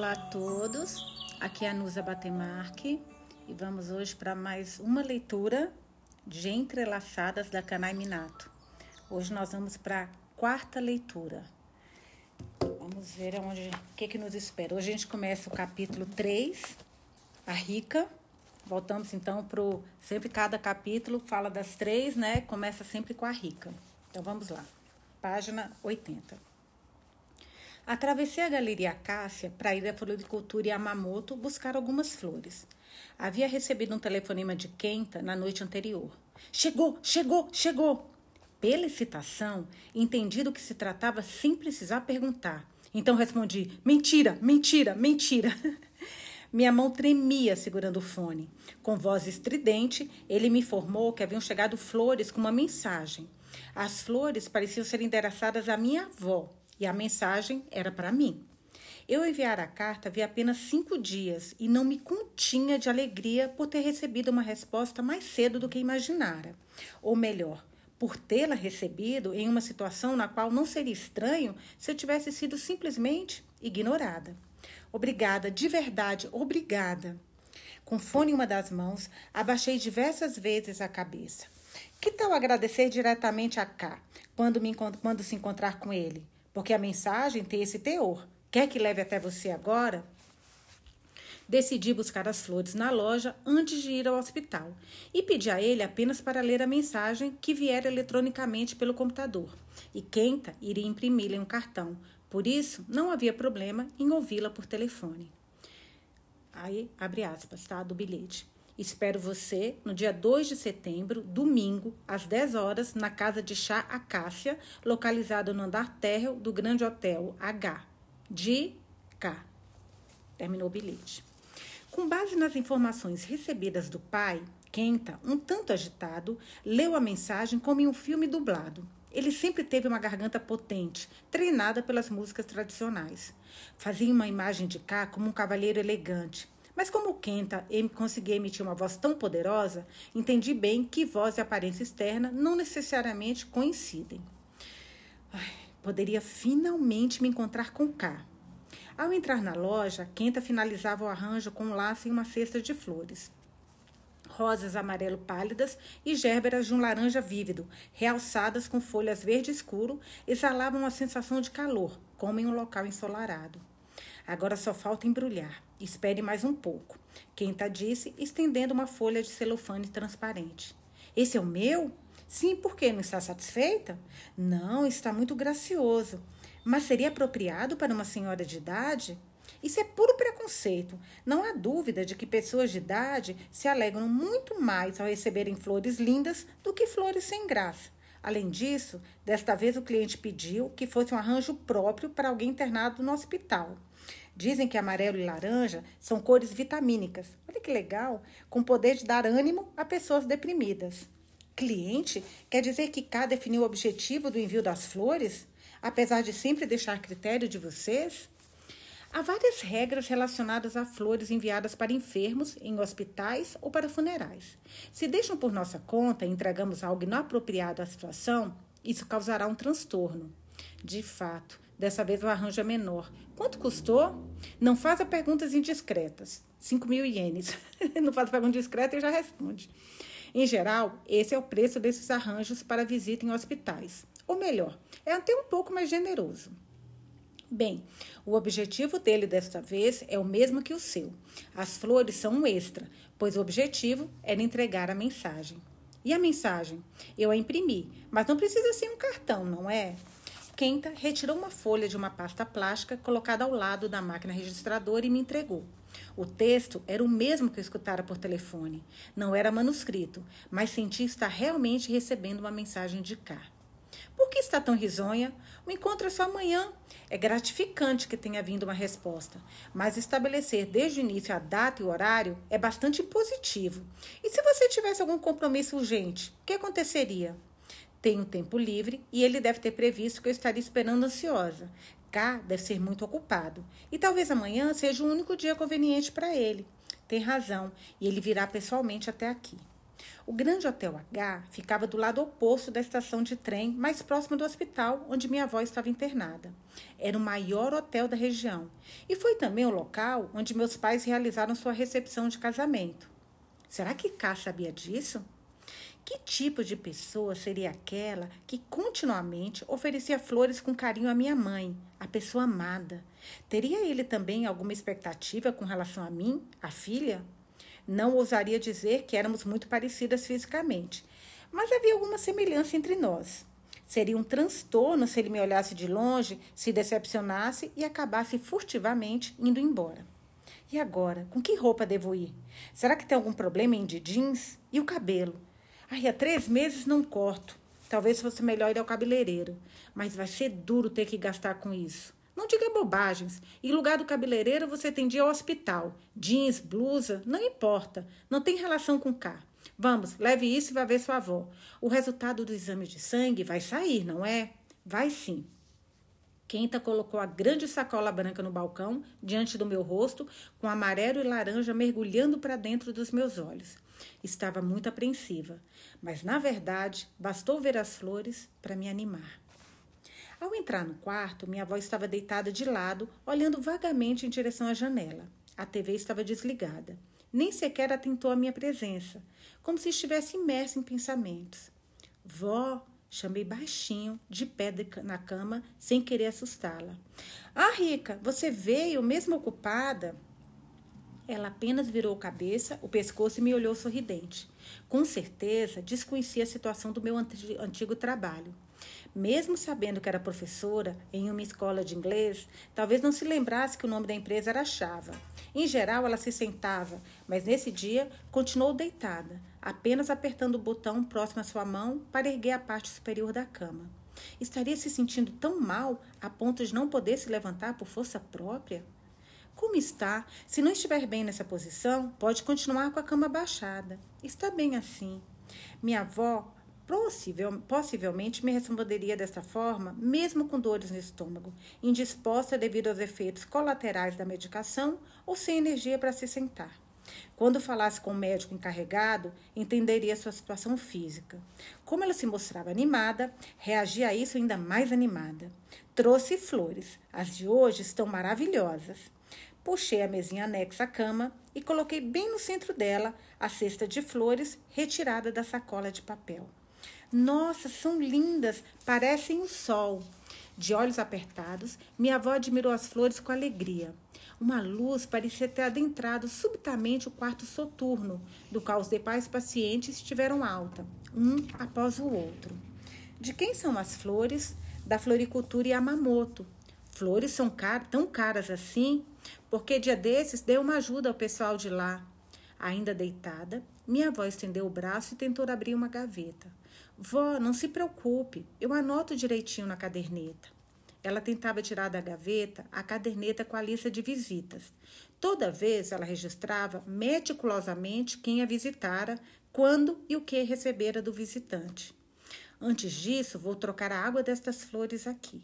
Olá a todos, aqui é a Nusa Batemarque e vamos hoje para mais uma leitura de Entrelaçadas da Canai Minato. Hoje nós vamos para a quarta leitura. Vamos ver onde, o que, que nos espera. Hoje a gente começa o capítulo 3, a Rica. Voltamos então para. Sempre cada capítulo fala das três, né? Começa sempre com a Rica. Então vamos lá. Página 80. Atravessei a Galeria Cássia para ir à Floricultura Yamamoto buscar algumas flores. Havia recebido um telefonema de Kenta na noite anterior. Chegou, chegou, chegou! Pela excitação, entendi do que se tratava sem precisar perguntar. Então respondi: mentira, mentira, mentira. Minha mão tremia segurando o fone. Com voz estridente, ele me informou que haviam chegado flores com uma mensagem. As flores pareciam ser endereçadas à minha avó, e a mensagem era para mim. Eu enviara a carta havia apenas cinco dias e não me continha de alegria por ter recebido uma resposta mais cedo do que imaginara. Ou melhor, por tê-la recebido em uma situação na qual não seria estranho se eu tivesse sido simplesmente ignorada. Obrigada, de verdade, obrigada. Com fone em uma das mãos, abaixei diversas vezes a cabeça. Que tal agradecer diretamente a K quando, me, quando se encontrar com ele? Porque a mensagem tem esse teor. Quer que leve até você agora? Decidi buscar as flores na loja antes de ir ao hospital e pedi a ele apenas para ler a mensagem que viera eletronicamente pelo computador. E Kenta iria imprimir-lhe um cartão, por isso não havia problema em ouvi-la por telefone. Aí, abre aspas, tá? Do bilhete. Espero você no dia 2 de setembro, domingo, às 10 horas, na casa de chá Acácia, localizado no andar térreo do Grande Hotel H, de K. Terminou o bilhete. Com base nas informações recebidas do pai, Kenta, um tanto agitado, leu a mensagem como em um filme dublado. Ele sempre teve uma garganta potente, treinada pelas músicas tradicionais. Fazia uma imagem de K como um cavalheiro elegante, mas como Kenta conseguia emitir uma voz tão poderosa, entendi bem que voz e aparência externa não necessariamente coincidem. Ai, poderia finalmente me encontrar com K. Ao entrar na loja, Kenta finalizava o arranjo com um laço e uma cesta de flores. Rosas amarelo pálidas e gérberas de um laranja vívido, realçadas com folhas verde escuro, exalavam uma sensação de calor, como em um local ensolarado. Agora só falta embrulhar. Espere mais um pouco. Quenta disse, estendendo uma folha de celofane transparente. Esse é o meu? Sim, por quê? Não está satisfeita? Não, está muito gracioso. Mas seria apropriado para uma senhora de idade? Isso é puro preconceito. Não há dúvida de que pessoas de idade se alegram muito mais ao receberem flores lindas do que flores sem graça. Além disso, desta vez o cliente pediu que fosse um arranjo próprio para alguém internado no hospital. Dizem que amarelo e laranja são cores vitamínicas. Olha que legal, com poder de dar ânimo a pessoas deprimidas. Cliente quer dizer que K definiu o objetivo do envio das flores, apesar de sempre deixar critério de vocês? Há várias regras relacionadas a flores enviadas para enfermos, em hospitais ou para funerais. Se deixam por nossa conta e entregamos algo inapropriado à situação, isso causará um transtorno. De fato, Dessa vez o arranjo é menor. Quanto custou? Não faça perguntas indiscretas. 5 mil ienes. Não faça pergunta discreta e já responde. Em geral, esse é o preço desses arranjos para visita em hospitais. Ou melhor, é até um pouco mais generoso. Bem, o objetivo dele desta vez é o mesmo que o seu. As flores são um extra, pois o objetivo era entregar a mensagem. E a mensagem? Eu a imprimi, mas não precisa ser um cartão, não é? Kenta retirou uma folha de uma pasta plástica colocada ao lado da máquina registradora e me entregou. O texto era o mesmo que eu escutara por telefone. Não era manuscrito, mas senti estar realmente recebendo uma mensagem de cá. Por que está tão risonha? O encontro é só amanhã. É gratificante que tenha vindo uma resposta, mas estabelecer desde o início a data e o horário é bastante positivo. E se você tivesse algum compromisso urgente, o que aconteceria? Tenho tempo livre e ele deve ter previsto que eu estaria esperando ansiosa. K deve ser muito ocupado e talvez amanhã seja o único dia conveniente para ele. Tem razão e ele virá pessoalmente até aqui. O grande Hotel H ficava do lado oposto da estação de trem, mais próximo do hospital onde minha avó estava internada. Era o maior hotel da região e foi também o local onde meus pais realizaram sua recepção de casamento. Será que Cá sabia disso? Que tipo de pessoa seria aquela que continuamente oferecia flores com carinho à minha mãe, a pessoa amada? Teria ele também alguma expectativa com relação a mim, a filha? Não ousaria dizer que éramos muito parecidas fisicamente, mas havia alguma semelhança entre nós. Seria um transtorno se ele me olhasse de longe, se decepcionasse e acabasse furtivamente indo embora. E agora, com que roupa devo ir? Será que tem algum problema em de jeans? E o cabelo? Ai, há três meses não corto. Talvez fosse melhor ir ao cabeleireiro. Mas vai ser duro ter que gastar com isso. Não diga bobagens. Em lugar do cabeleireiro, você tem ao hospital. Jeans, blusa, não importa. Não tem relação com cá. Vamos, leve isso e vá ver sua avó. O resultado do exame de sangue vai sair, não é? Vai sim. Quenta colocou a grande sacola branca no balcão, diante do meu rosto, com amarelo e laranja mergulhando para dentro dos meus olhos. Estava muito apreensiva, mas na verdade bastou ver as flores para me animar. Ao entrar no quarto, minha avó estava deitada de lado, olhando vagamente em direção à janela. A TV estava desligada. Nem sequer atentou à minha presença, como se estivesse imersa em pensamentos. Vó, chamei baixinho, de pé na cama, sem querer assustá-la. Ah, Rica, você veio mesmo ocupada? Ela apenas virou cabeça, o pescoço e me olhou sorridente. Com certeza, desconhecia a situação do meu antigo trabalho. Mesmo sabendo que era professora em uma escola de inglês, talvez não se lembrasse que o nome da empresa era Chava. Em geral, ela se sentava, mas nesse dia continuou deitada, apenas apertando o botão próximo à sua mão para erguer a parte superior da cama. Estaria se sentindo tão mal a ponto de não poder se levantar por força própria? Como está? Se não estiver bem nessa posição, pode continuar com a cama baixada. Está bem assim. Minha avó Possivel, possivelmente me responderia desta forma, mesmo com dores no estômago, indisposta devido aos efeitos colaterais da medicação ou sem energia para se sentar. Quando falasse com o médico encarregado, entenderia sua situação física. Como ela se mostrava animada, reagia a isso ainda mais animada. Trouxe flores. As de hoje estão maravilhosas. Puxei a mesinha anexa à cama e coloquei bem no centro dela a cesta de flores retirada da sacola de papel. Nossa, são lindas, parecem um sol. De olhos apertados, minha avó admirou as flores com alegria. Uma luz parecia ter adentrado subitamente o quarto soturno, do qual os demais pacientes estiveram alta, um após o outro. De quem são as flores? Da floricultura Yamamoto. Flores são car tão caras assim, porque dia desses deu uma ajuda ao pessoal de lá. Ainda deitada, minha avó estendeu o braço e tentou abrir uma gaveta. Vó, não se preocupe, eu anoto direitinho na caderneta. Ela tentava tirar da gaveta a caderneta com a lista de visitas. Toda vez ela registrava meticulosamente quem a visitara, quando e o que recebera do visitante. Antes disso, vou trocar a água destas flores aqui.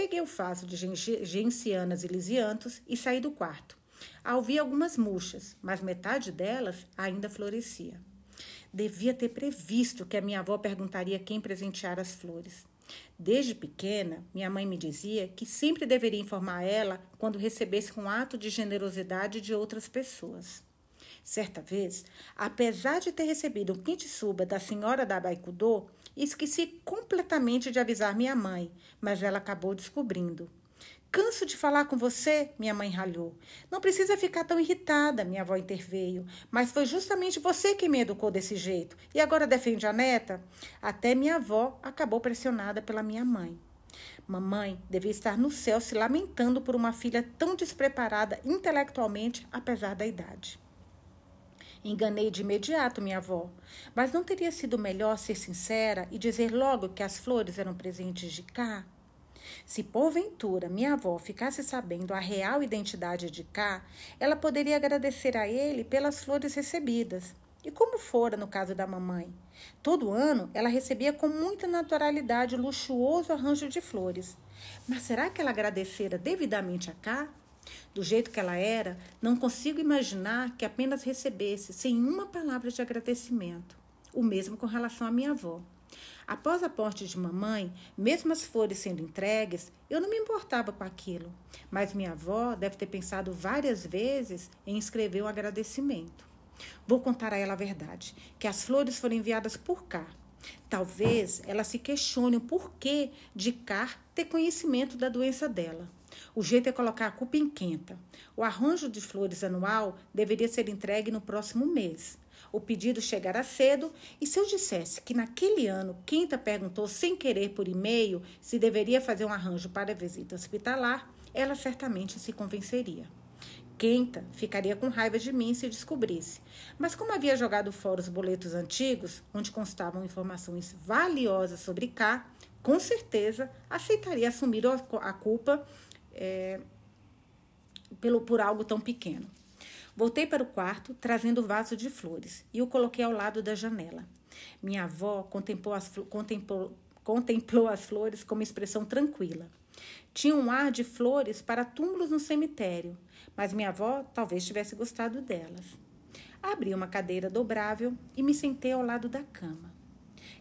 Peguei o vaso de gencianas e lisiantos e saí do quarto. Ouvi algumas murchas, mas metade delas ainda florescia. Devia ter previsto que a minha avó perguntaria quem presenteara as flores. Desde pequena, minha mãe me dizia que sempre deveria informar ela quando recebesse um ato de generosidade de outras pessoas. Certa vez, apesar de ter recebido um kintsuba da senhora da Baikudô, esqueci completamente de avisar minha mãe, mas ela acabou descobrindo. Canso de falar com você, minha mãe ralhou. Não precisa ficar tão irritada, minha avó interveio. Mas foi justamente você que me educou desse jeito. E agora defende a neta? Até minha avó acabou pressionada pela minha mãe. Mamãe devia estar no céu se lamentando por uma filha tão despreparada intelectualmente, apesar da idade. Enganei de imediato minha avó, mas não teria sido melhor ser sincera e dizer logo que as flores eram presentes de cá? Se porventura minha avó ficasse sabendo a real identidade de Cá, ela poderia agradecer a ele pelas flores recebidas. E como fora no caso da mamãe? Todo ano ela recebia com muita naturalidade o luxuoso arranjo de flores. Mas será que ela agradecera devidamente a Cá? Do jeito que ela era, não consigo imaginar que apenas recebesse sem uma palavra de agradecimento. O mesmo com relação à minha avó. Após a morte de mamãe, mesmo as flores sendo entregues, eu não me importava com aquilo. Mas minha avó deve ter pensado várias vezes em escrever o um agradecimento. Vou contar a ela a verdade: que as flores foram enviadas por cá. Talvez ela se questione o porquê de cá ter conhecimento da doença dela. O jeito é colocar a culpa em Quenta. O arranjo de flores anual deveria ser entregue no próximo mês o pedido chegará cedo, e se eu dissesse que naquele ano Quinta perguntou sem querer por e-mail se deveria fazer um arranjo para a visita hospitalar, ela certamente se convenceria. Quinta ficaria com raiva de mim se descobrisse. Mas como havia jogado fora os boletos antigos, onde constavam informações valiosas sobre K, com certeza aceitaria assumir a culpa é, pelo, por algo tão pequeno. Voltei para o quarto, trazendo o vaso de flores, e o coloquei ao lado da janela. Minha avó contemplou as, contemplou, contemplou as flores com uma expressão tranquila. Tinha um ar de flores para túmulos no cemitério, mas minha avó talvez tivesse gostado delas. Abri uma cadeira dobrável e me sentei ao lado da cama.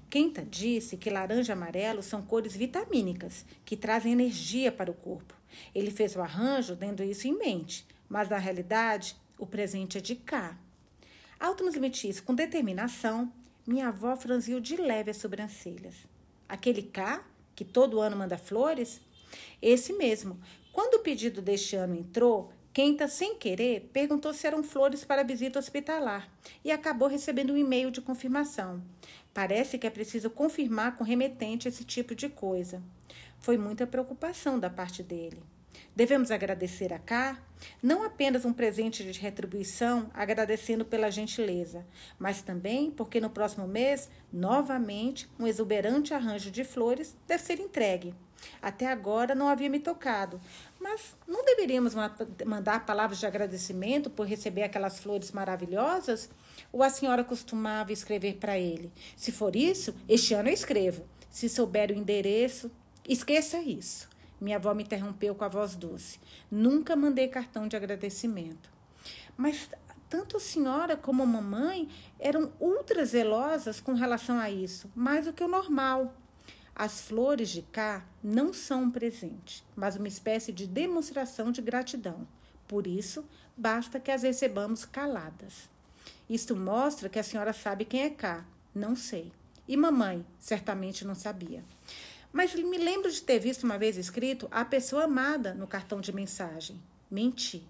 Quenta disse que laranja e amarelo são cores vitamínicas, que trazem energia para o corpo. Ele fez o arranjo tendo isso em mente, mas na realidade o presente é de cá. Ao transmitir isso com determinação, minha avó franziu de leve as sobrancelhas. Aquele cá, que todo ano manda flores? Esse mesmo. Quando o pedido deste ano entrou, Quenta, sem querer, perguntou se eram flores para visita hospitalar e acabou recebendo um e-mail de confirmação. Parece que é preciso confirmar com remetente esse tipo de coisa. Foi muita preocupação da parte dele. Devemos agradecer a Cá, não apenas um presente de retribuição, agradecendo pela gentileza, mas também porque no próximo mês, novamente, um exuberante arranjo de flores deve ser entregue. Até agora não havia me tocado, mas não deveríamos mandar palavras de agradecimento por receber aquelas flores maravilhosas? Ou a senhora costumava escrever para ele? Se for isso, este ano eu escrevo. Se souber o endereço, esqueça isso. Minha avó me interrompeu com a voz doce. Nunca mandei cartão de agradecimento. Mas tanto a senhora como a mamãe eram ultra zelosas com relação a isso, mais do que o normal. As flores de cá não são um presente, mas uma espécie de demonstração de gratidão. Por isso, basta que as recebamos caladas. Isto mostra que a senhora sabe quem é cá. Não sei. E mamãe certamente não sabia. Mas me lembro de ter visto uma vez escrito a pessoa amada no cartão de mensagem. Menti.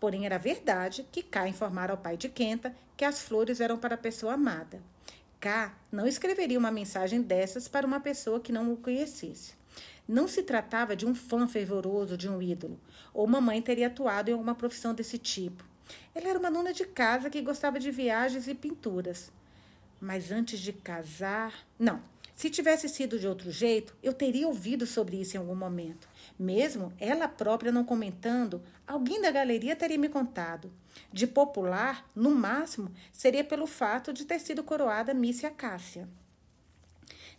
Porém, era verdade que K informara ao pai de Quenta que as flores eram para a pessoa amada. K não escreveria uma mensagem dessas para uma pessoa que não o conhecesse. Não se tratava de um fã fervoroso de um ídolo, ou mamãe teria atuado em alguma profissão desse tipo. Ela era uma dona de casa que gostava de viagens e pinturas. Mas antes de casar. Não, se tivesse sido de outro jeito, eu teria ouvido sobre isso em algum momento. Mesmo ela própria não comentando, alguém da galeria teria me contado. De popular, no máximo, seria pelo fato de ter sido coroada Miss Acácia.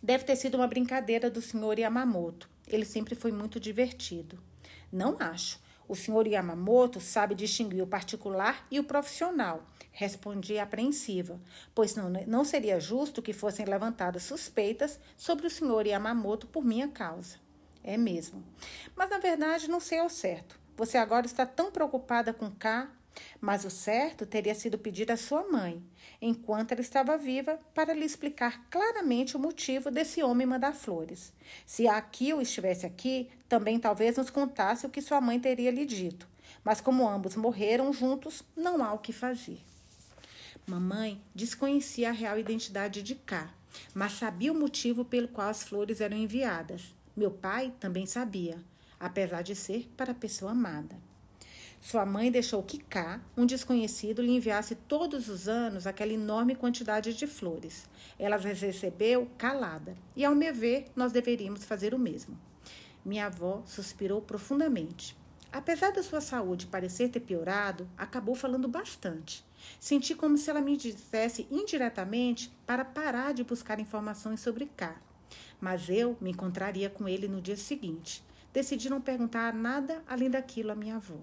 Deve ter sido uma brincadeira do senhor Yamamoto. Ele sempre foi muito divertido. Não acho. O senhor Yamamoto sabe distinguir o particular e o profissional Respondi apreensiva, pois não, não seria justo que fossem levantadas suspeitas sobre o senhor Yamamoto por minha causa. É mesmo. Mas na verdade não sei ao certo. Você agora está tão preocupada com K, mas o certo teria sido pedir à sua mãe, enquanto ela estava viva, para lhe explicar claramente o motivo desse homem mandar flores. Se a Akio estivesse aqui, também talvez nos contasse o que sua mãe teria lhe dito. Mas como ambos morreram juntos, não há o que fazer. Mamãe desconhecia a real identidade de K, mas sabia o motivo pelo qual as flores eram enviadas. Meu pai também sabia, apesar de ser para a pessoa amada. Sua mãe deixou que K, um desconhecido, lhe enviasse todos os anos aquela enorme quantidade de flores. Ela as recebeu calada, e ao me ver, nós deveríamos fazer o mesmo. Minha avó suspirou profundamente. Apesar da sua saúde parecer ter piorado, acabou falando bastante. Senti como se ela me dissesse indiretamente para parar de buscar informações sobre K. Mas eu me encontraria com ele no dia seguinte. Decidi não perguntar nada além daquilo à minha avó.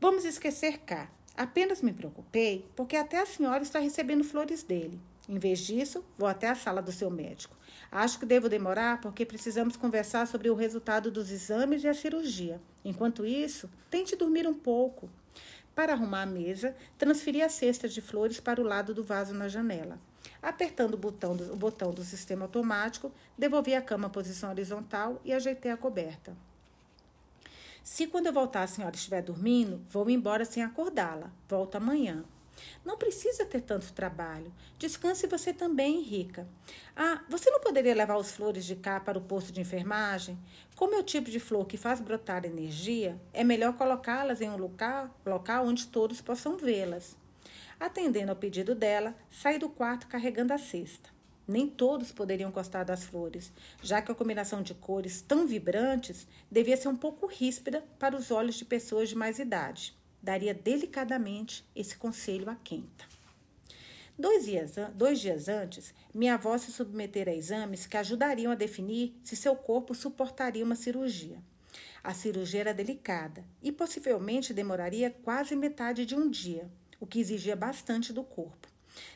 Vamos esquecer K. Apenas me preocupei porque até a senhora está recebendo flores dele. Em vez disso, vou até a sala do seu médico. Acho que devo demorar porque precisamos conversar sobre o resultado dos exames e a cirurgia. Enquanto isso, tente dormir um pouco. Para arrumar a mesa, transferi a cesta de flores para o lado do vaso na janela. Apertando o botão do, o botão do sistema automático, devolvi a cama à posição horizontal e ajeitei a coberta. Se quando eu voltar a senhora estiver dormindo, vou embora sem acordá-la. Volto amanhã. Não precisa ter tanto trabalho. Descanse você também, Rica. Ah, você não poderia levar os flores de cá para o posto de enfermagem? Como é o tipo de flor que faz brotar energia, é melhor colocá-las em um local, local onde todos possam vê-las. Atendendo ao pedido dela, saí do quarto carregando a cesta. Nem todos poderiam gostar das flores, já que a combinação de cores tão vibrantes devia ser um pouco ríspida para os olhos de pessoas de mais idade daria delicadamente esse conselho a Quenta. Dois dias, dois dias antes, minha avó se submetera a exames que ajudariam a definir se seu corpo suportaria uma cirurgia. A cirurgia era delicada e possivelmente demoraria quase metade de um dia, o que exigia bastante do corpo.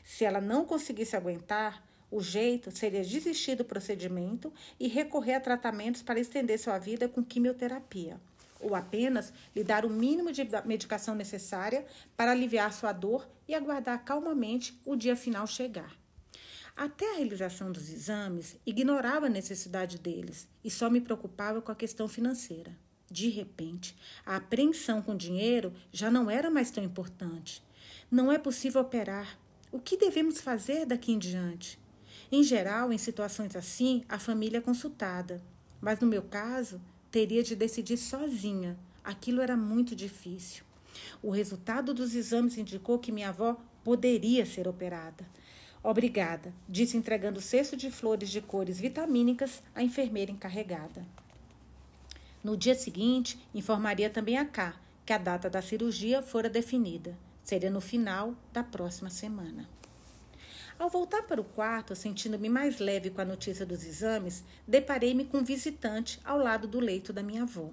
Se ela não conseguisse aguentar, o jeito seria desistir do procedimento e recorrer a tratamentos para estender sua vida com quimioterapia ou apenas lhe dar o mínimo de medicação necessária para aliviar sua dor e aguardar calmamente o dia final chegar. Até a realização dos exames, ignorava a necessidade deles e só me preocupava com a questão financeira. De repente, a apreensão com dinheiro já não era mais tão importante. Não é possível operar. O que devemos fazer daqui em diante? Em geral, em situações assim, a família é consultada. Mas no meu caso, teria de decidir sozinha. Aquilo era muito difícil. O resultado dos exames indicou que minha avó poderia ser operada. Obrigada, disse entregando o cesto de flores de cores vitamínicas à enfermeira encarregada. No dia seguinte, informaria também a K que a data da cirurgia fora definida. Seria no final da próxima semana. Ao voltar para o quarto, sentindo-me mais leve com a notícia dos exames, deparei-me com um visitante ao lado do leito da minha avó.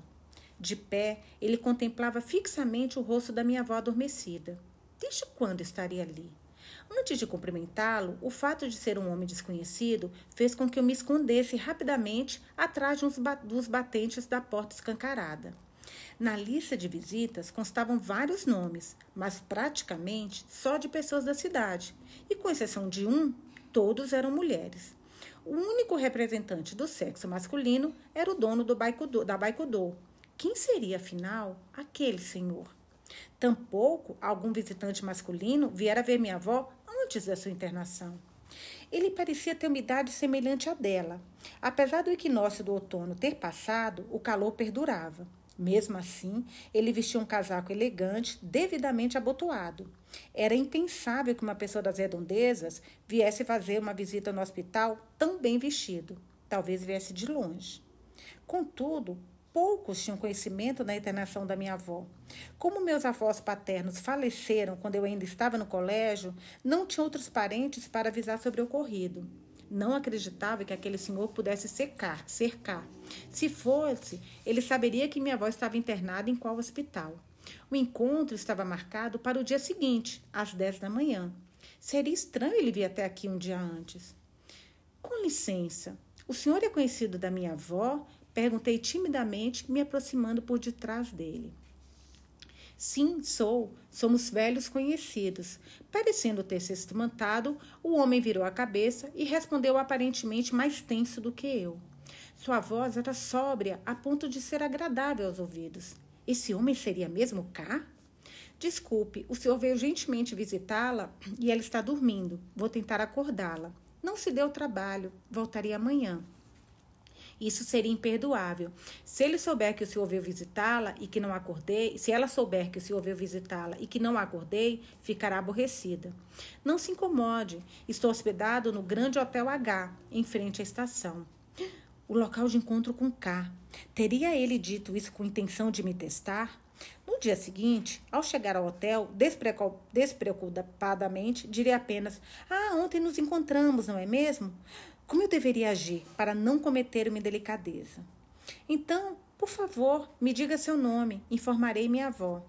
De pé, ele contemplava fixamente o rosto da minha avó adormecida. Desde quando estaria ali? Antes de cumprimentá-lo, o fato de ser um homem desconhecido fez com que eu me escondesse rapidamente atrás de uns dos batentes da porta escancarada. Na lista de visitas constavam vários nomes, mas praticamente só de pessoas da cidade, e com exceção de um, todos eram mulheres. O único representante do sexo masculino era o dono do da Baikudô. Quem seria, afinal, aquele senhor? Tampouco algum visitante masculino viera ver minha avó antes da sua internação. Ele parecia ter uma idade semelhante à dela. Apesar do equinócio do outono ter passado, o calor perdurava. Mesmo assim, ele vestia um casaco elegante, devidamente abotoado. Era impensável que uma pessoa das redondezas viesse fazer uma visita no hospital tão bem vestido. Talvez viesse de longe. Contudo, poucos tinham conhecimento da internação da minha avó. Como meus avós paternos faleceram quando eu ainda estava no colégio, não tinha outros parentes para avisar sobre o ocorrido. Não acreditava que aquele senhor pudesse secar, cercar. Se fosse, ele saberia que minha avó estava internada em qual hospital. O encontro estava marcado para o dia seguinte, às 10 da manhã. Seria estranho ele vir até aqui um dia antes. Com licença, o senhor é conhecido da minha avó? Perguntei timidamente, me aproximando por detrás dele. Sim, sou. Somos velhos conhecidos. Parecendo ter se estumantado, o homem virou a cabeça e respondeu aparentemente mais tenso do que eu. Sua voz era sóbria a ponto de ser agradável aos ouvidos. Esse homem seria mesmo cá? Desculpe, o senhor veio gentilmente visitá-la e ela está dormindo. Vou tentar acordá-la. Não se deu trabalho. Voltaria amanhã. Isso seria imperdoável. Se ele souber que o senhor veio visitá-la e que não acordei, se ela souber que o senhor veio visitá-la e que não acordei, ficará aborrecida. Não se incomode. Estou hospedado no Grande Hotel H, em frente à estação. O local de encontro com K. Teria ele dito isso com intenção de me testar? No dia seguinte, ao chegar ao hotel, despreocupadamente, diria apenas: Ah, ontem nos encontramos, não é mesmo? Como eu deveria agir para não cometer uma indelicadeza? Então, por favor, me diga seu nome, informarei minha avó.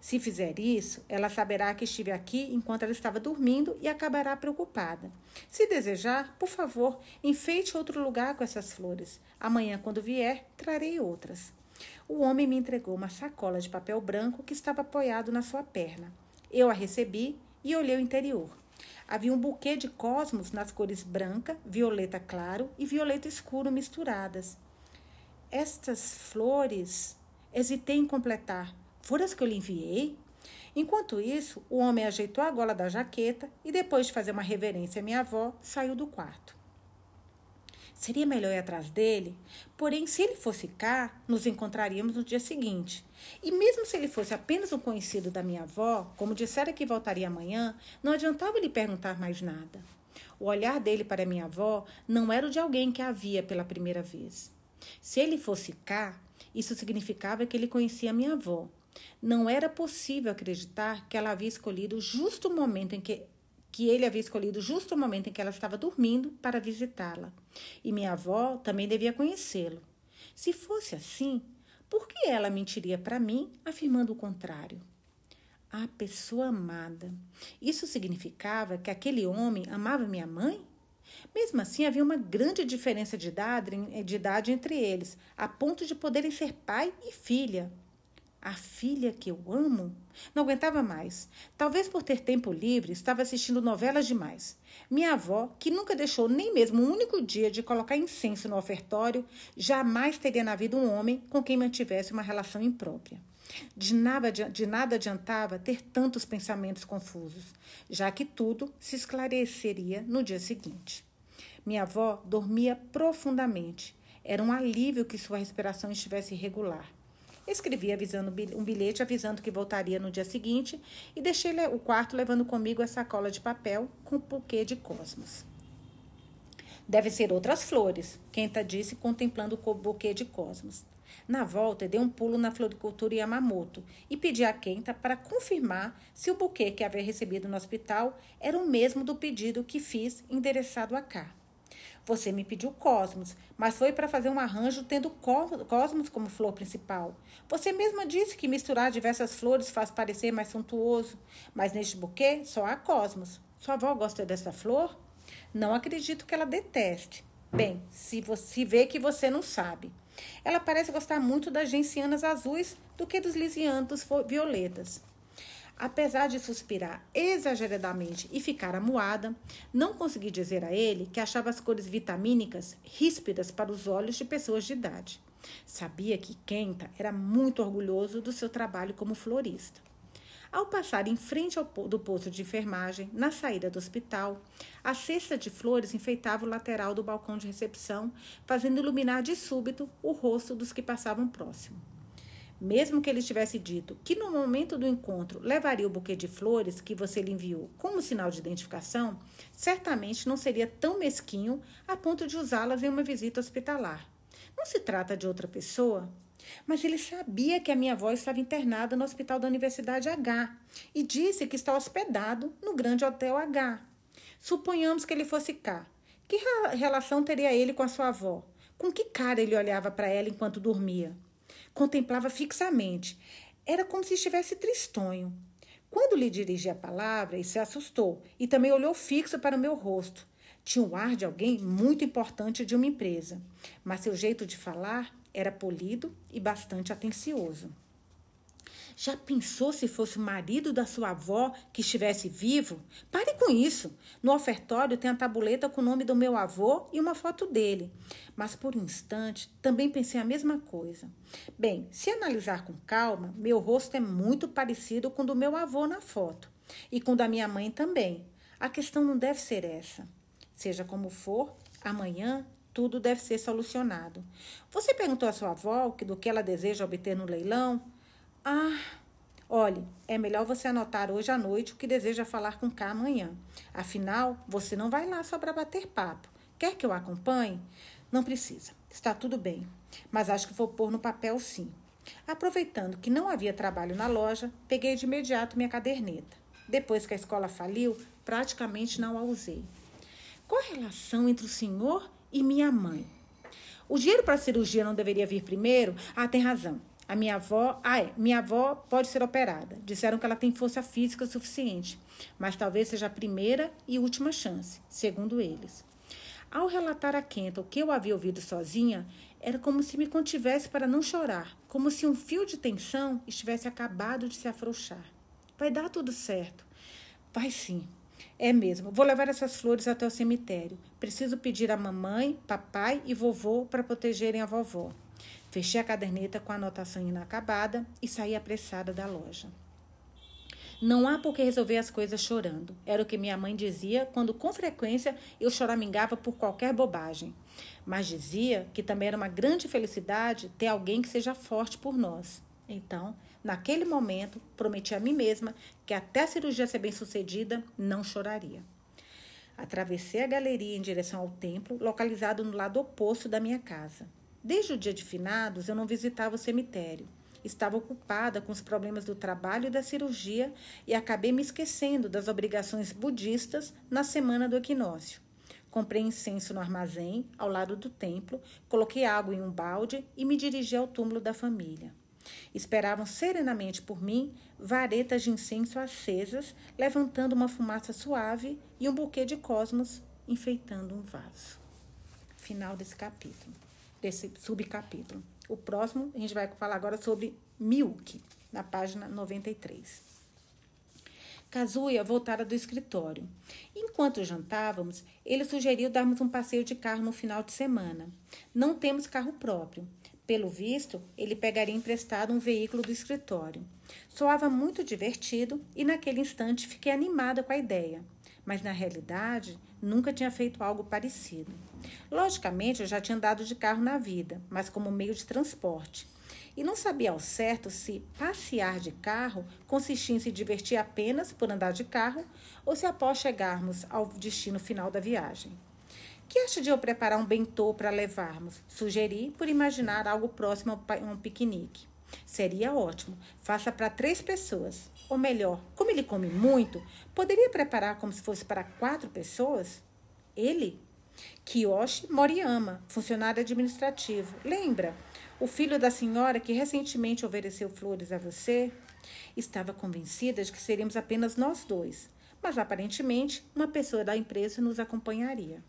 Se fizer isso, ela saberá que estive aqui enquanto ela estava dormindo e acabará preocupada. Se desejar, por favor, enfeite outro lugar com essas flores. Amanhã, quando vier, trarei outras. O homem me entregou uma sacola de papel branco que estava apoiado na sua perna. Eu a recebi e olhei o interior. Havia um buquê de cosmos nas cores branca, violeta claro e violeta escuro misturadas. Estas flores, hesitei em completar. Foram as que eu lhe enviei? Enquanto isso, o homem ajeitou a gola da jaqueta e, depois de fazer uma reverência à minha avó, saiu do quarto. Seria melhor ir atrás dele, porém, se ele fosse cá, nos encontraríamos no dia seguinte. E mesmo se ele fosse apenas um conhecido da minha avó, como dissera que voltaria amanhã, não adiantava lhe perguntar mais nada. O olhar dele para minha avó não era o de alguém que a via pela primeira vez. Se ele fosse cá, isso significava que ele conhecia minha avó. Não era possível acreditar que ela havia escolhido justo o momento em que que ele havia escolhido justo o momento em que ela estava dormindo para visitá-la. E minha avó também devia conhecê-lo. Se fosse assim, por que ela mentiria para mim, afirmando o contrário? A pessoa amada. Isso significava que aquele homem amava minha mãe? Mesmo assim, havia uma grande diferença de idade, de idade entre eles, a ponto de poderem ser pai e filha. A filha que eu amo? Não aguentava mais. Talvez por ter tempo livre, estava assistindo novelas demais. Minha avó, que nunca deixou nem mesmo um único dia de colocar incenso no ofertório, jamais teria na vida um homem com quem mantivesse uma relação imprópria. De nada, de nada adiantava ter tantos pensamentos confusos, já que tudo se esclareceria no dia seguinte. Minha avó dormia profundamente. Era um alívio que sua respiração estivesse irregular. Escrevi avisando um bilhete avisando que voltaria no dia seguinte e deixei o quarto levando comigo a sacola de papel com o buquê de cosmos. Deve ser outras flores, Kenta disse, contemplando o buquê de cosmos. Na volta, dei um pulo na floricultura Yamamoto e pedi a Kenta para confirmar se o buquê que havia recebido no hospital era o mesmo do pedido que fiz endereçado a cá. Você me pediu cosmos, mas foi para fazer um arranjo tendo cosmos como flor principal. Você mesma disse que misturar diversas flores faz parecer mais suntuoso, mas neste buquê só há cosmos. Sua avó gosta dessa flor? Não acredito que ela deteste. Bem, se você vê que você não sabe. Ela parece gostar muito das gencianas azuis do que dos lisiantos violetas. Apesar de suspirar exageradamente e ficar amuada, não consegui dizer a ele que achava as cores vitamínicas ríspidas para os olhos de pessoas de idade. Sabia que Kenta era muito orgulhoso do seu trabalho como florista. Ao passar em frente ao do posto de enfermagem, na saída do hospital, a cesta de flores enfeitava o lateral do balcão de recepção, fazendo iluminar de súbito o rosto dos que passavam próximo. Mesmo que ele tivesse dito que no momento do encontro levaria o buquê de flores que você lhe enviou como sinal de identificação, certamente não seria tão mesquinho a ponto de usá-las em uma visita hospitalar. Não se trata de outra pessoa. Mas ele sabia que a minha avó estava internada no hospital da Universidade H e disse que está hospedado no grande hotel H. Suponhamos que ele fosse cá. Que relação teria ele com a sua avó? Com que cara ele olhava para ela enquanto dormia? Contemplava fixamente. Era como se estivesse tristonho. Quando lhe dirigi a palavra, ele se assustou e também olhou fixo para o meu rosto. Tinha o ar de alguém muito importante de uma empresa, mas seu jeito de falar era polido e bastante atencioso. Já pensou se fosse o marido da sua avó que estivesse vivo? Pare com isso. No ofertório tem a tabuleta com o nome do meu avô e uma foto dele. Mas por um instante também pensei a mesma coisa. Bem, se analisar com calma, meu rosto é muito parecido com o do meu avô na foto. E com o da minha mãe também. A questão não deve ser essa. Seja como for, amanhã tudo deve ser solucionado. Você perguntou à sua avó do que ela deseja obter no leilão? Ah, olhe, é melhor você anotar hoje à noite o que deseja falar com K amanhã. Afinal, você não vai lá só para bater papo. Quer que eu acompanhe? Não precisa, está tudo bem. Mas acho que vou pôr no papel sim. Aproveitando que não havia trabalho na loja, peguei de imediato minha caderneta. Depois que a escola faliu, praticamente não a usei. Qual a relação entre o senhor e minha mãe? O dinheiro para a cirurgia não deveria vir primeiro? Ah, tem razão. A minha avó, é, minha avó pode ser operada. Disseram que ela tem força física suficiente, mas talvez seja a primeira e última chance, segundo eles. Ao relatar a Kenta o que eu havia ouvido sozinha, era como se me contivesse para não chorar, como se um fio de tensão estivesse acabado de se afrouxar. Vai dar tudo certo. Vai sim. É mesmo. Vou levar essas flores até o cemitério. Preciso pedir a mamãe, papai e vovô para protegerem a vovó. Fechei a caderneta com a anotação inacabada e saí apressada da loja. Não há por que resolver as coisas chorando. Era o que minha mãe dizia quando, com frequência, eu choramingava por qualquer bobagem. Mas dizia que também era uma grande felicidade ter alguém que seja forte por nós. Então, naquele momento, prometi a mim mesma que até a cirurgia ser bem sucedida, não choraria. Atravessei a galeria em direção ao templo, localizado no lado oposto da minha casa. Desde o dia de finados, eu não visitava o cemitério. Estava ocupada com os problemas do trabalho e da cirurgia e acabei me esquecendo das obrigações budistas na semana do equinócio. Comprei incenso no armazém, ao lado do templo, coloquei água em um balde e me dirigi ao túmulo da família. Esperavam serenamente por mim varetas de incenso acesas, levantando uma fumaça suave e um buquê de cosmos enfeitando um vaso. Final desse capítulo, desse subcapítulo. O próximo, a gente vai falar agora sobre Milk, na página 93. Kazuya voltara do escritório. Enquanto jantávamos, ele sugeriu darmos um passeio de carro no final de semana. Não temos carro próprio. Pelo visto, ele pegaria emprestado um veículo do escritório. Soava muito divertido e, naquele instante, fiquei animada com a ideia. Mas, na realidade, nunca tinha feito algo parecido. Logicamente, eu já tinha andado de carro na vida, mas como meio de transporte. E não sabia ao certo se passear de carro consistia em se divertir apenas por andar de carro ou se após chegarmos ao destino final da viagem. Que acha de eu preparar um bentô para levarmos? Sugeri por imaginar algo próximo a um piquenique. Seria ótimo. Faça para três pessoas. Ou melhor, como ele come muito, poderia preparar como se fosse para quatro pessoas? Ele? Kiyoshi Moriyama, funcionário administrativo. Lembra? O filho da senhora que recentemente ofereceu flores a você? Estava convencida de que seríamos apenas nós dois, mas aparentemente uma pessoa da empresa nos acompanharia.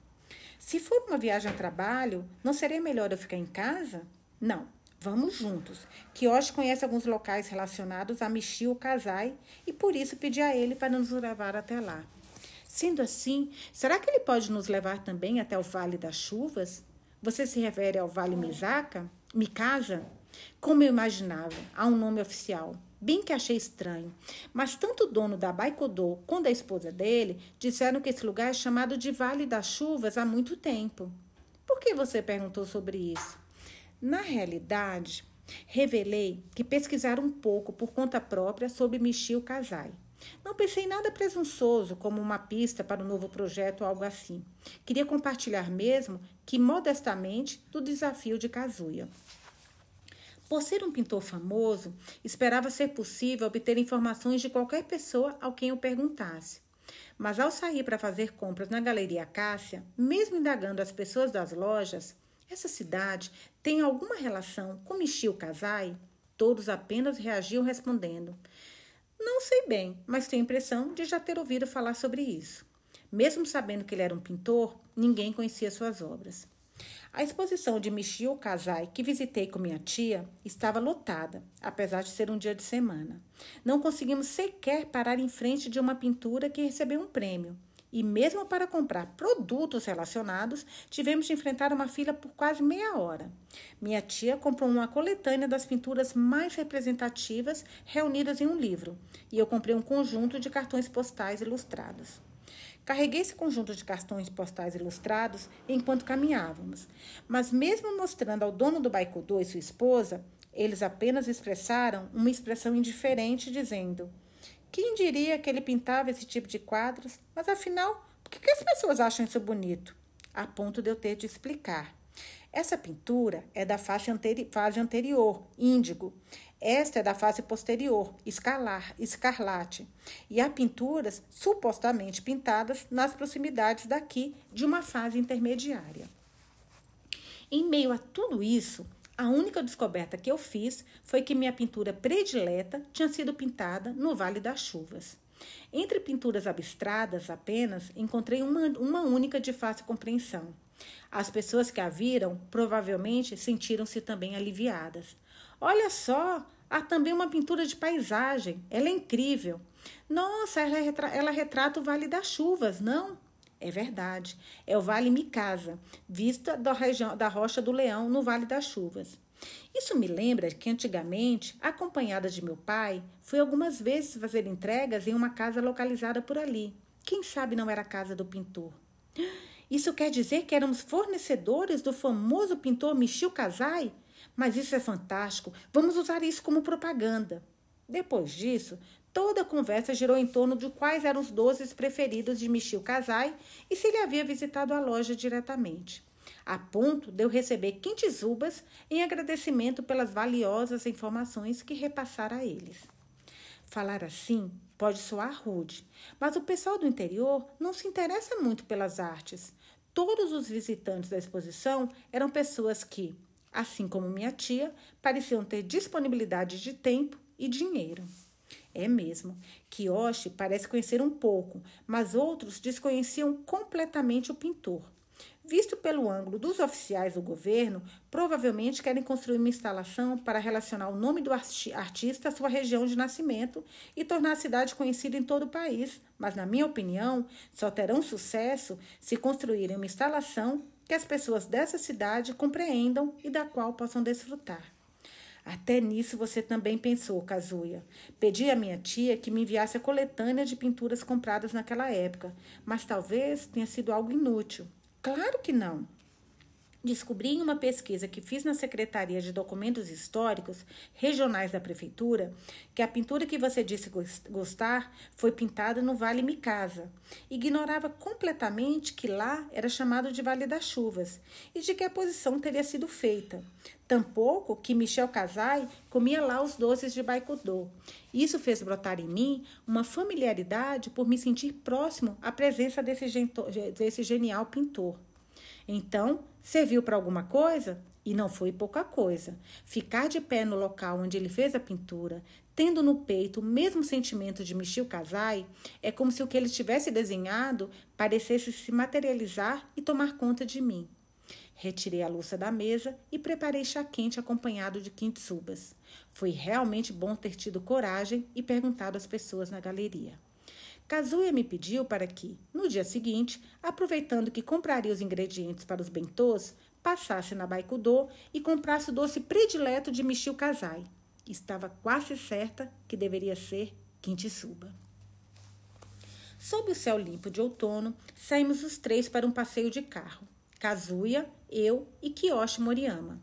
Se for uma viagem a trabalho, não seria melhor eu ficar em casa? Não, Vamos juntos. Kiyoshi conhece alguns locais relacionados a Michio Kazai e por isso pedi a ele para nos levar até lá. Sendo assim, será que ele pode nos levar também até o Vale das Chuvas? Você se refere ao Vale Misaka? Mikasa? Como eu imaginava, há um nome oficial. Bem que achei estranho, mas tanto o dono da Baikodô quanto a esposa dele disseram que esse lugar é chamado de Vale das Chuvas há muito tempo. Por que você perguntou sobre isso? Na realidade, revelei que pesquisar um pouco por conta própria sobre Michio Kazai. Não pensei em nada presunçoso, como uma pista para um novo projeto ou algo assim. Queria compartilhar mesmo que, modestamente, do desafio de Kazuya. Por ser um pintor famoso, esperava ser possível obter informações de qualquer pessoa ao quem eu perguntasse. Mas ao sair para fazer compras na Galeria Cássia, mesmo indagando as pessoas das lojas, essa cidade tem alguma relação com Michio Kazai? Todos apenas reagiam respondendo: Não sei bem, mas tenho a impressão de já ter ouvido falar sobre isso. Mesmo sabendo que ele era um pintor, ninguém conhecia suas obras. A exposição de Michio Kazai, que visitei com minha tia, estava lotada, apesar de ser um dia de semana. Não conseguimos sequer parar em frente de uma pintura que recebeu um prêmio. E mesmo para comprar produtos relacionados, tivemos de enfrentar uma fila por quase meia hora. Minha tia comprou uma coletânea das pinturas mais representativas reunidas em um livro, e eu comprei um conjunto de cartões postais ilustrados. Carreguei esse conjunto de cartões postais ilustrados enquanto caminhávamos, mas mesmo mostrando ao dono do Baikudô e sua esposa, eles apenas expressaram uma expressão indiferente, dizendo: quem diria que ele pintava esse tipo de quadros? Mas afinal, por que, as pessoas acham isso bonito? A ponto de eu ter de explicar. Essa pintura é da fase, anteri fase anterior, índigo. Esta é da fase posterior, escalar, escarlate. E há pinturas supostamente pintadas nas proximidades daqui de uma fase intermediária. Em meio a tudo isso, A única descoberta que eu fiz foi que minha pintura predileta tinha sido pintada no Vale das Chuvas. Entre pinturas abstradas apenas, encontrei uma, uma única de fácil compreensão. As pessoas que a viram provavelmente sentiram-se também aliviadas. Olha só, há também uma pintura de paisagem. Ela é incrível. Nossa, ela, retra ela retrata o Vale das Chuvas, não? É verdade. É o Vale Micasa, vista da região da Rocha do Leão, no Vale das Chuvas. Isso me lembra que antigamente, acompanhada de meu pai, fui algumas vezes fazer entregas em uma casa localizada por ali. Quem sabe não era a casa do pintor? Isso quer dizer que éramos fornecedores do famoso pintor Michio Kazai? Mas isso é fantástico. Vamos usar isso como propaganda. Depois disso, toda a conversa girou em torno de quais eram os doces preferidos de Michio Kazai e se ele havia visitado a loja diretamente a ponto de eu receber quintizubas em agradecimento pelas valiosas informações que repassara a eles. Falar assim pode soar rude, mas o pessoal do interior não se interessa muito pelas artes. Todos os visitantes da exposição eram pessoas que, assim como minha tia, pareciam ter disponibilidade de tempo e dinheiro. É mesmo. Kiyoshi parece conhecer um pouco, mas outros desconheciam completamente o pintor. Visto pelo ângulo dos oficiais do governo, provavelmente querem construir uma instalação para relacionar o nome do artista à sua região de nascimento e tornar a cidade conhecida em todo o país. Mas, na minha opinião, só terão sucesso se construírem uma instalação que as pessoas dessa cidade compreendam e da qual possam desfrutar. Até nisso você também pensou, Kazuya. Pedi à minha tia que me enviasse a coletânea de pinturas compradas naquela época, mas talvez tenha sido algo inútil. Claro que não. Descobri em uma pesquisa que fiz na Secretaria de Documentos Históricos Regionais da Prefeitura que a pintura que você disse gostar foi pintada no Vale Micasa. Ignorava completamente que lá era chamado de Vale das Chuvas e de que a posição teria sido feita. Tampouco que Michel Casai comia lá os doces de Baikudô. Isso fez brotar em mim uma familiaridade por me sentir próximo à presença desse, desse genial pintor. Então, serviu para alguma coisa? E não foi pouca coisa. Ficar de pé no local onde ele fez a pintura, tendo no peito o mesmo sentimento de Michio Kazai, é como se o que ele tivesse desenhado parecesse se materializar e tomar conta de mim. Retirei a louça da mesa e preparei chá quente acompanhado de quintsubas. Foi realmente bom ter tido coragem e perguntado às pessoas na galeria. Kazuya me pediu para que, no dia seguinte, aproveitando que compraria os ingredientes para os bentôs, passasse na Baikudô e comprasse o doce predileto de Michio Kazai. Estava quase certa que deveria ser Kintsuba. Sob o céu limpo de outono, saímos os três para um passeio de carro. Kazuya, eu e Kiyoshi Moriyama.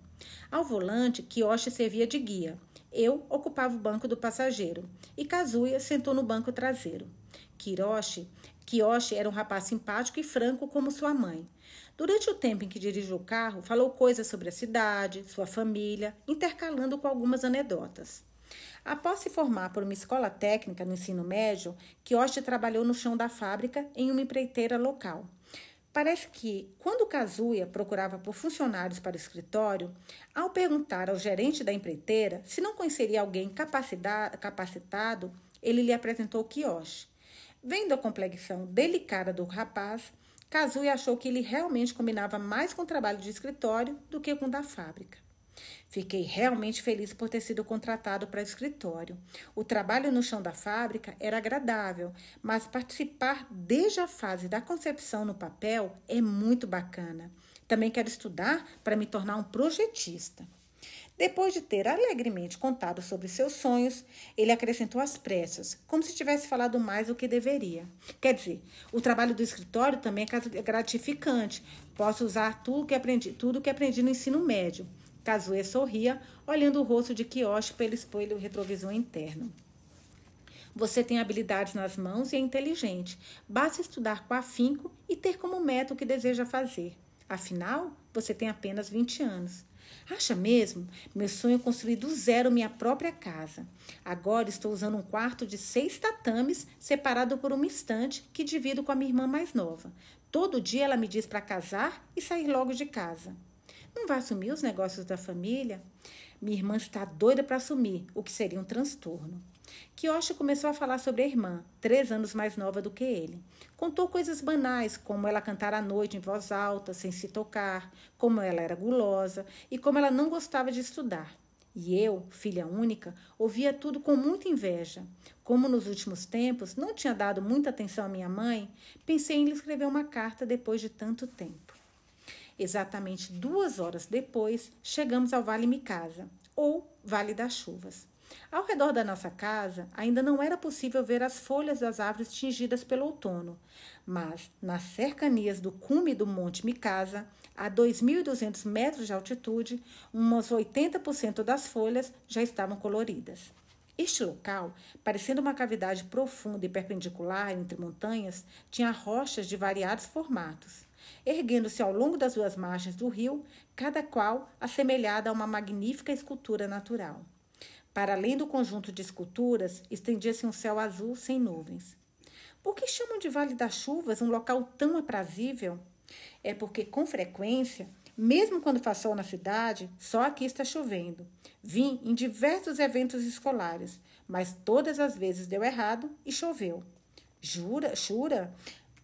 Ao volante, Kiyoshi servia de guia. Eu ocupava o banco do passageiro e Kazuya sentou no banco traseiro. Kiroshi, Kiyoshi era um rapaz simpático e franco como sua mãe. Durante o tempo em que dirigiu o carro, falou coisas sobre a cidade, sua família, intercalando com algumas anedotas. Após se formar por uma escola técnica no ensino médio, Kiyoshi trabalhou no chão da fábrica em uma empreiteira local. Parece que, quando Kazuya procurava por funcionários para o escritório, ao perguntar ao gerente da empreiteira se não conheceria alguém capacitado, ele lhe apresentou Kiyoshi. Vendo a complexão delicada do rapaz, Kazuya achou que ele realmente combinava mais com o trabalho de escritório do que com o da fábrica. Fiquei realmente feliz por ter sido contratado para escritório. O trabalho no chão da fábrica era agradável, mas participar desde a fase da concepção no papel é muito bacana. Também quero estudar para me tornar um projetista. Depois de ter alegremente contado sobre seus sonhos, ele acrescentou às pressas, como se tivesse falado mais do que deveria. Quer dizer, o trabalho do escritório também é gratificante. Posso usar tudo que aprendi, tudo que aprendi no ensino médio. Kazuê sorria, olhando o rosto de Kiyoshi pelo espelho retrovisor interno. Você tem habilidades nas mãos e é inteligente. Basta estudar com afinco e ter como meta o que deseja fazer. Afinal, você tem apenas 20 anos. Acha mesmo? Meu sonho é construir do zero minha própria casa. Agora estou usando um quarto de seis tatames, separado por uma estante, que divido com a minha irmã mais nova. Todo dia ela me diz para casar e sair logo de casa. Não vai assumir os negócios da família? Minha irmã está doida para assumir, o que seria um transtorno. Kiyoshi começou a falar sobre a irmã, três anos mais nova do que ele. Contou coisas banais, como ela cantar à noite em voz alta, sem se tocar, como ela era gulosa e como ela não gostava de estudar. E eu, filha única, ouvia tudo com muita inveja. Como nos últimos tempos não tinha dado muita atenção à minha mãe, pensei em lhe escrever uma carta depois de tanto tempo. Exatamente duas horas depois, chegamos ao Vale Micasa, ou Vale das Chuvas. Ao redor da nossa casa, ainda não era possível ver as folhas das árvores tingidas pelo outono, mas nas cercanias do cume do Monte Micasa, a 2.200 metros de altitude, umas 80% das folhas já estavam coloridas. Este local, parecendo uma cavidade profunda e perpendicular entre montanhas, tinha rochas de variados formatos, erguendo-se ao longo das duas margens do rio, cada qual assemelhada a uma magnífica escultura natural. Para além do conjunto de esculturas, estendia-se um céu azul sem nuvens. Por que chamam de Vale das Chuvas um local tão aprazível? É porque, com frequência, mesmo quando faz sol na cidade, só aqui está chovendo. Vim em diversos eventos escolares, mas todas as vezes deu errado e choveu. Jura? Jura?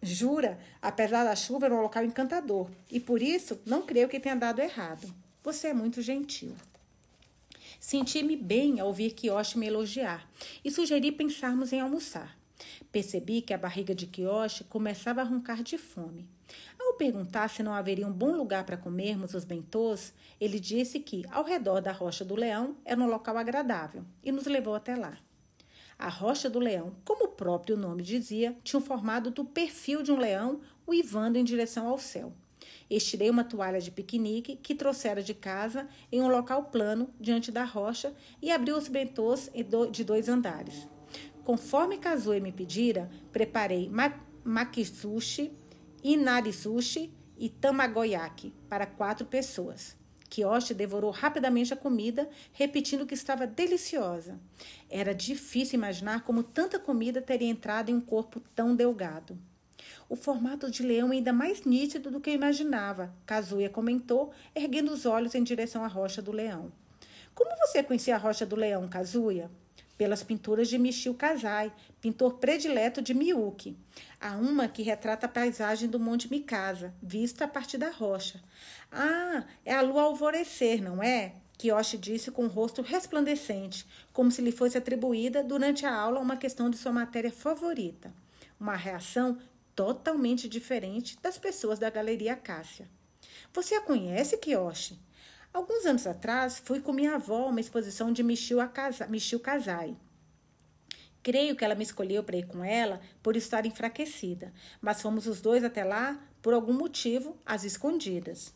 Jura? Apesar da chuva, era um local encantador e por isso não creio que tenha dado errado. Você é muito gentil. Senti-me bem ao ouvir Kiyoshi me elogiar e sugeri pensarmos em almoçar. Percebi que a barriga de Kiyoshi começava a roncar de fome. Ao perguntar se não haveria um bom lugar para comermos os bentôs, ele disse que, ao redor da Rocha do Leão, era um local agradável e nos levou até lá. A Rocha do Leão, como o próprio nome dizia, tinha um formato do perfil de um leão uivando em direção ao céu. Estirei uma toalha de piquenique que trouxera de casa em um local plano diante da rocha e abri os bentôs de dois andares. Conforme Kazue me pedira, preparei makisushi, inarisushi e tamagoyaki para quatro pessoas. Kiyoshi devorou rapidamente a comida, repetindo que estava deliciosa. Era difícil imaginar como tanta comida teria entrado em um corpo tão delgado. O formato de leão ainda mais nítido do que eu imaginava, Kazuya comentou, erguendo os olhos em direção à rocha do leão. Como você conhecia a rocha do leão, Kazuya? Pelas pinturas de Michio Kazai, pintor predileto de Miyuki. Há uma que retrata a paisagem do Monte Mikasa, vista a partir da rocha. Ah, é a lua alvorecer, não é? Kiyoshi disse com o rosto resplandecente, como se lhe fosse atribuída durante a aula uma questão de sua matéria favorita. Uma reação totalmente diferente das pessoas da Galeria Cássia. Você a conhece, Kiyoshi? Alguns anos atrás, fui com minha avó a uma exposição de Michio, Michio Kazai. Creio que ela me escolheu para ir com ela por estar enfraquecida, mas fomos os dois até lá por algum motivo, às escondidas.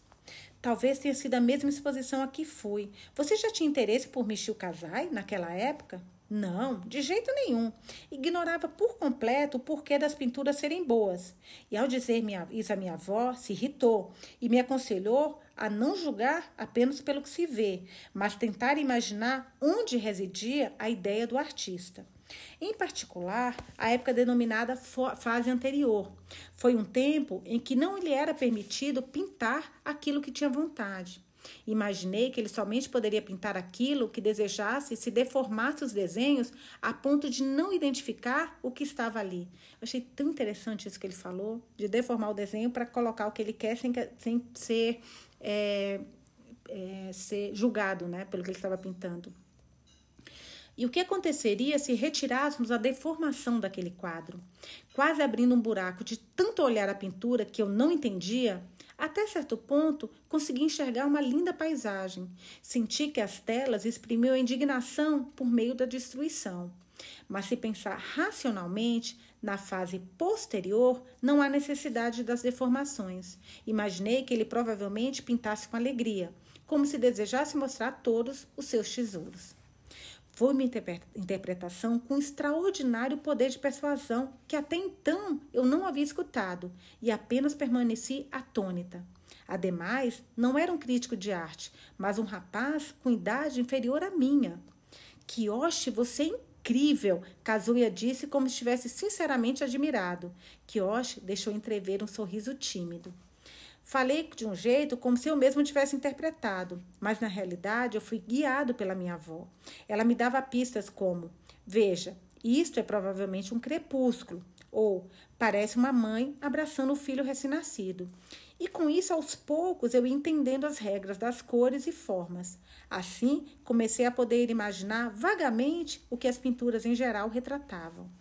Talvez tenha sido a mesma exposição a que fui. Você já tinha interesse por Michio Kazai naquela época? Não, de jeito nenhum. Ignorava por completo o porquê das pinturas serem boas. E ao dizer minha, isso a minha avó, se irritou e me aconselhou a não julgar apenas pelo que se vê, mas tentar imaginar onde residia a ideia do artista. Em particular, a época denominada fase anterior. Foi um tempo em que não lhe era permitido pintar aquilo que tinha vontade. Imaginei que ele somente poderia pintar aquilo que desejasse se deformasse os desenhos a ponto de não identificar o que estava ali. Eu achei tão interessante isso que ele falou, de deformar o desenho para colocar o que ele quer sem, sem ser, é, é, ser julgado né, pelo que ele estava pintando. E o que aconteceria se retirássemos a deformação daquele quadro? Quase abrindo um buraco de tanto olhar a pintura que eu não entendia, até certo ponto, consegui enxergar uma linda paisagem. Senti que as telas exprimiam indignação por meio da destruição. Mas se pensar racionalmente, na fase posterior, não há necessidade das deformações. Imaginei que ele provavelmente pintasse com alegria, como se desejasse mostrar a todos os seus tesouros. Foi uma interpretação com extraordinário poder de persuasão que até então eu não havia escutado e apenas permaneci atônita. Ademais, não era um crítico de arte, mas um rapaz com idade inferior à minha. Kiyoshi, você é incrível, Kazuya disse como se estivesse sinceramente admirado. Kiyoshi deixou entrever um sorriso tímido. Falei de um jeito como se eu mesmo tivesse interpretado, mas na realidade eu fui guiado pela minha avó. Ela me dava pistas como: veja, isto é provavelmente um crepúsculo, ou parece uma mãe abraçando o filho recém-nascido. E com isso, aos poucos, eu ia entendendo as regras das cores e formas. Assim, comecei a poder imaginar vagamente o que as pinturas em geral retratavam.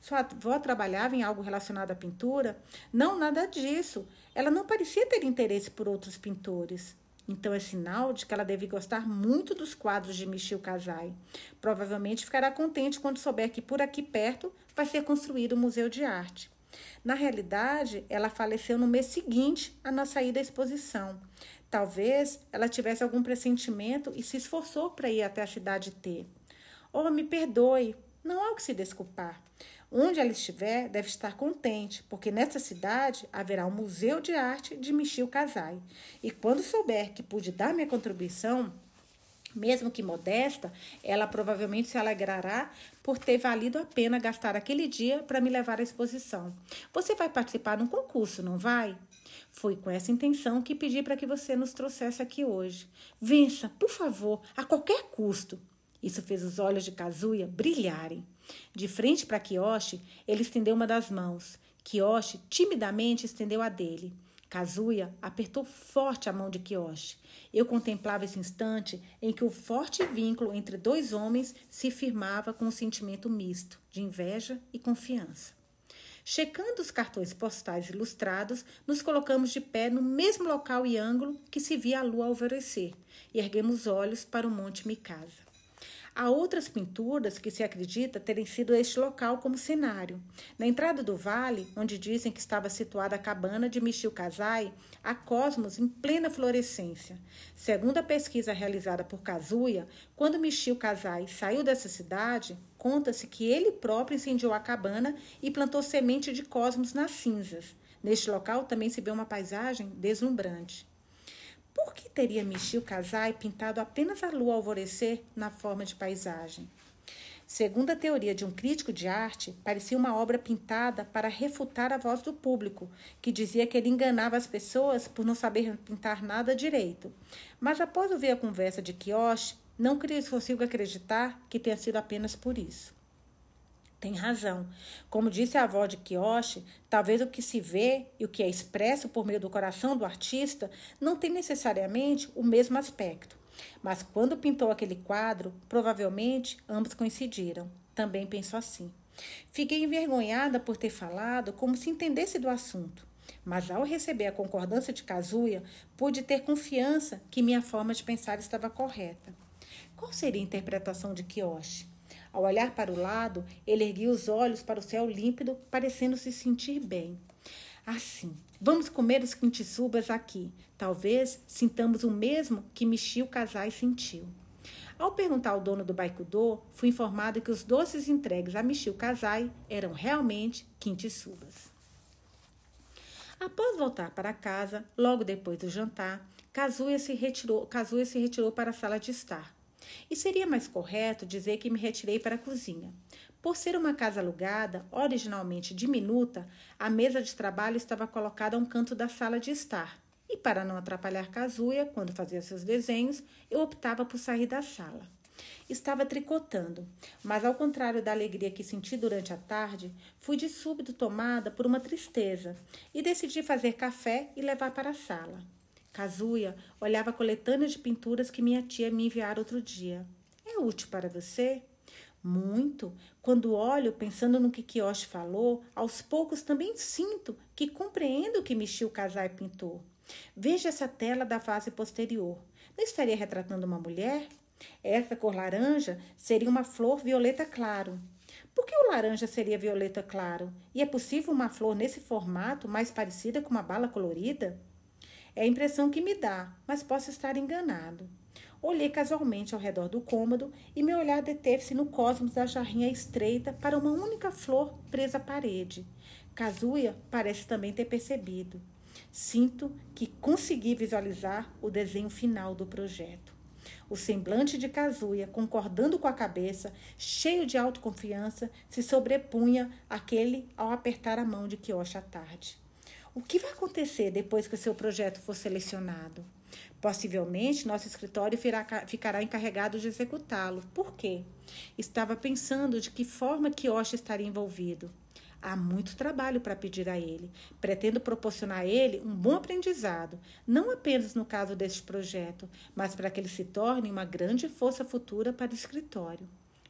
Sua avó trabalhava em algo relacionado à pintura? Não, nada disso. Ela não parecia ter interesse por outros pintores. Então é sinal de que ela deve gostar muito dos quadros de Michio Kassai. Provavelmente ficará contente quando souber que por aqui perto vai ser construído um museu de arte. Na realidade, ela faleceu no mês seguinte à nossa ida à exposição. Talvez ela tivesse algum pressentimento e se esforçou para ir até a cidade T. Oh, me perdoe, não há o que se desculpar. Onde ela estiver, deve estar contente, porque nessa cidade haverá um museu de arte de Michio Kassai. E quando souber que pude dar minha contribuição, mesmo que modesta, ela provavelmente se alegrará por ter valido a pena gastar aquele dia para me levar à exposição. Você vai participar de um concurso, não vai? Foi com essa intenção que pedi para que você nos trouxesse aqui hoje. Vença, por favor, a qualquer custo. Isso fez os olhos de Kazuya brilharem. De frente para Kiyoshi, ele estendeu uma das mãos. Kiyoshi timidamente estendeu a dele. Kazuya apertou forte a mão de Kiyoshi. Eu contemplava esse instante em que o forte vínculo entre dois homens se firmava com um sentimento misto de inveja e confiança. Checando os cartões postais ilustrados, nos colocamos de pé no mesmo local e ângulo que se via a lua alvorecer e erguemos olhos para o Monte Mikasa. Há outras pinturas que se acredita terem sido este local como cenário. Na entrada do vale, onde dizem que estava situada a cabana de Michio Kassai, há cosmos em plena florescência. Segundo a pesquisa realizada por Kazuya, quando Michio Kassai saiu dessa cidade, conta-se que ele próprio incendiou a cabana e plantou semente de cosmos nas cinzas. Neste local também se vê uma paisagem deslumbrante. Por que teria Michio Kassai pintado apenas a lua alvorecer na forma de paisagem? Segundo a teoria de um crítico de arte, parecia uma obra pintada para refutar a voz do público, que dizia que ele enganava as pessoas por não saber pintar nada direito. Mas após ouvir a conversa de Kiyoshi, não consigo acreditar que tenha sido apenas por isso. Tem razão. Como disse a avó de Kiyoshi, talvez o que se vê e o que é expresso por meio do coração do artista não tem necessariamente o mesmo aspecto. Mas quando pintou aquele quadro, provavelmente ambos coincidiram. Também penso assim. Fiquei envergonhada por ter falado como se entendesse do assunto. Mas ao receber a concordância de Kazuya, pude ter confiança que minha forma de pensar estava correta. Qual seria a interpretação de Kiyoshi? Ao olhar para o lado, ele erguia os olhos para o céu límpido, parecendo se sentir bem. Assim, vamos comer os quintissubas aqui. Talvez sintamos o mesmo que Michio Casai sentiu. Ao perguntar ao dono do Baikudô, fui informado que os doces entregues a Michio Casai eram realmente quintissubas. Após voltar para casa, logo depois do jantar, Kazuya se retirou, Kazuya se retirou para a sala de estar. E seria mais correto dizer que me retirei para a cozinha. Por ser uma casa alugada, originalmente diminuta, a mesa de trabalho estava colocada a um canto da sala de estar. E para não atrapalhar Kazuya quando fazia seus desenhos, eu optava por sair da sala. Estava tricotando, mas ao contrário da alegria que senti durante a tarde, fui de súbito tomada por uma tristeza e decidi fazer café e levar para a sala. Kazuya olhava a coletânea de pinturas que minha tia me enviara outro dia. É útil para você? Muito. Quando olho, pensando no que Kiyoshi falou, aos poucos também sinto que compreendo o que Michio Kazai pintou. Veja essa tela da fase posterior. Não estaria retratando uma mulher? Essa cor laranja seria uma flor violeta claro. Por que o laranja seria violeta claro? E é possível uma flor nesse formato mais parecida com uma bala colorida? É a impressão que me dá, mas posso estar enganado. Olhei casualmente ao redor do cômodo e meu olhar deteve-se no cosmos da jarrinha estreita para uma única flor presa à parede. Kazuya parece também ter percebido. Sinto que consegui visualizar o desenho final do projeto. O semblante de Kazuya, concordando com a cabeça, cheio de autoconfiança, se sobrepunha àquele ao apertar a mão de Kiyoshi à tarde. O que vai acontecer depois que o seu projeto for selecionado? Possivelmente, nosso escritório ficará encarregado de executá-lo. Por quê? Estava pensando de que forma Kioshi estaria envolvido. Há muito trabalho para pedir a ele. Pretendo proporcionar a ele um bom aprendizado, não apenas no caso deste projeto, mas para que ele se torne uma grande força futura para o escritório.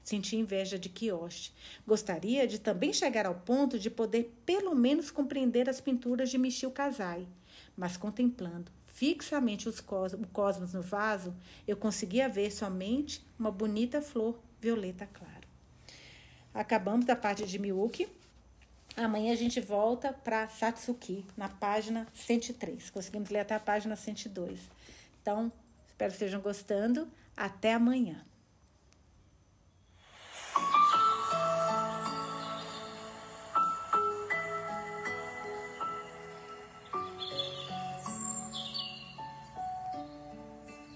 Senti inveja de Kiyoshi. Gostaria de também chegar ao ponto de poder pelo menos compreender as pinturas de Michio Kazai, mas contemplando fixamente os cos o cosmos no vaso, eu conseguia ver somente uma bonita flor violeta claro. Acabamos da parte de Miyuki. Amanhã a gente volta para Satsuki, na página 103. Conseguimos ler até a página 102. Então, espero que estejam gostando. Até amanhã.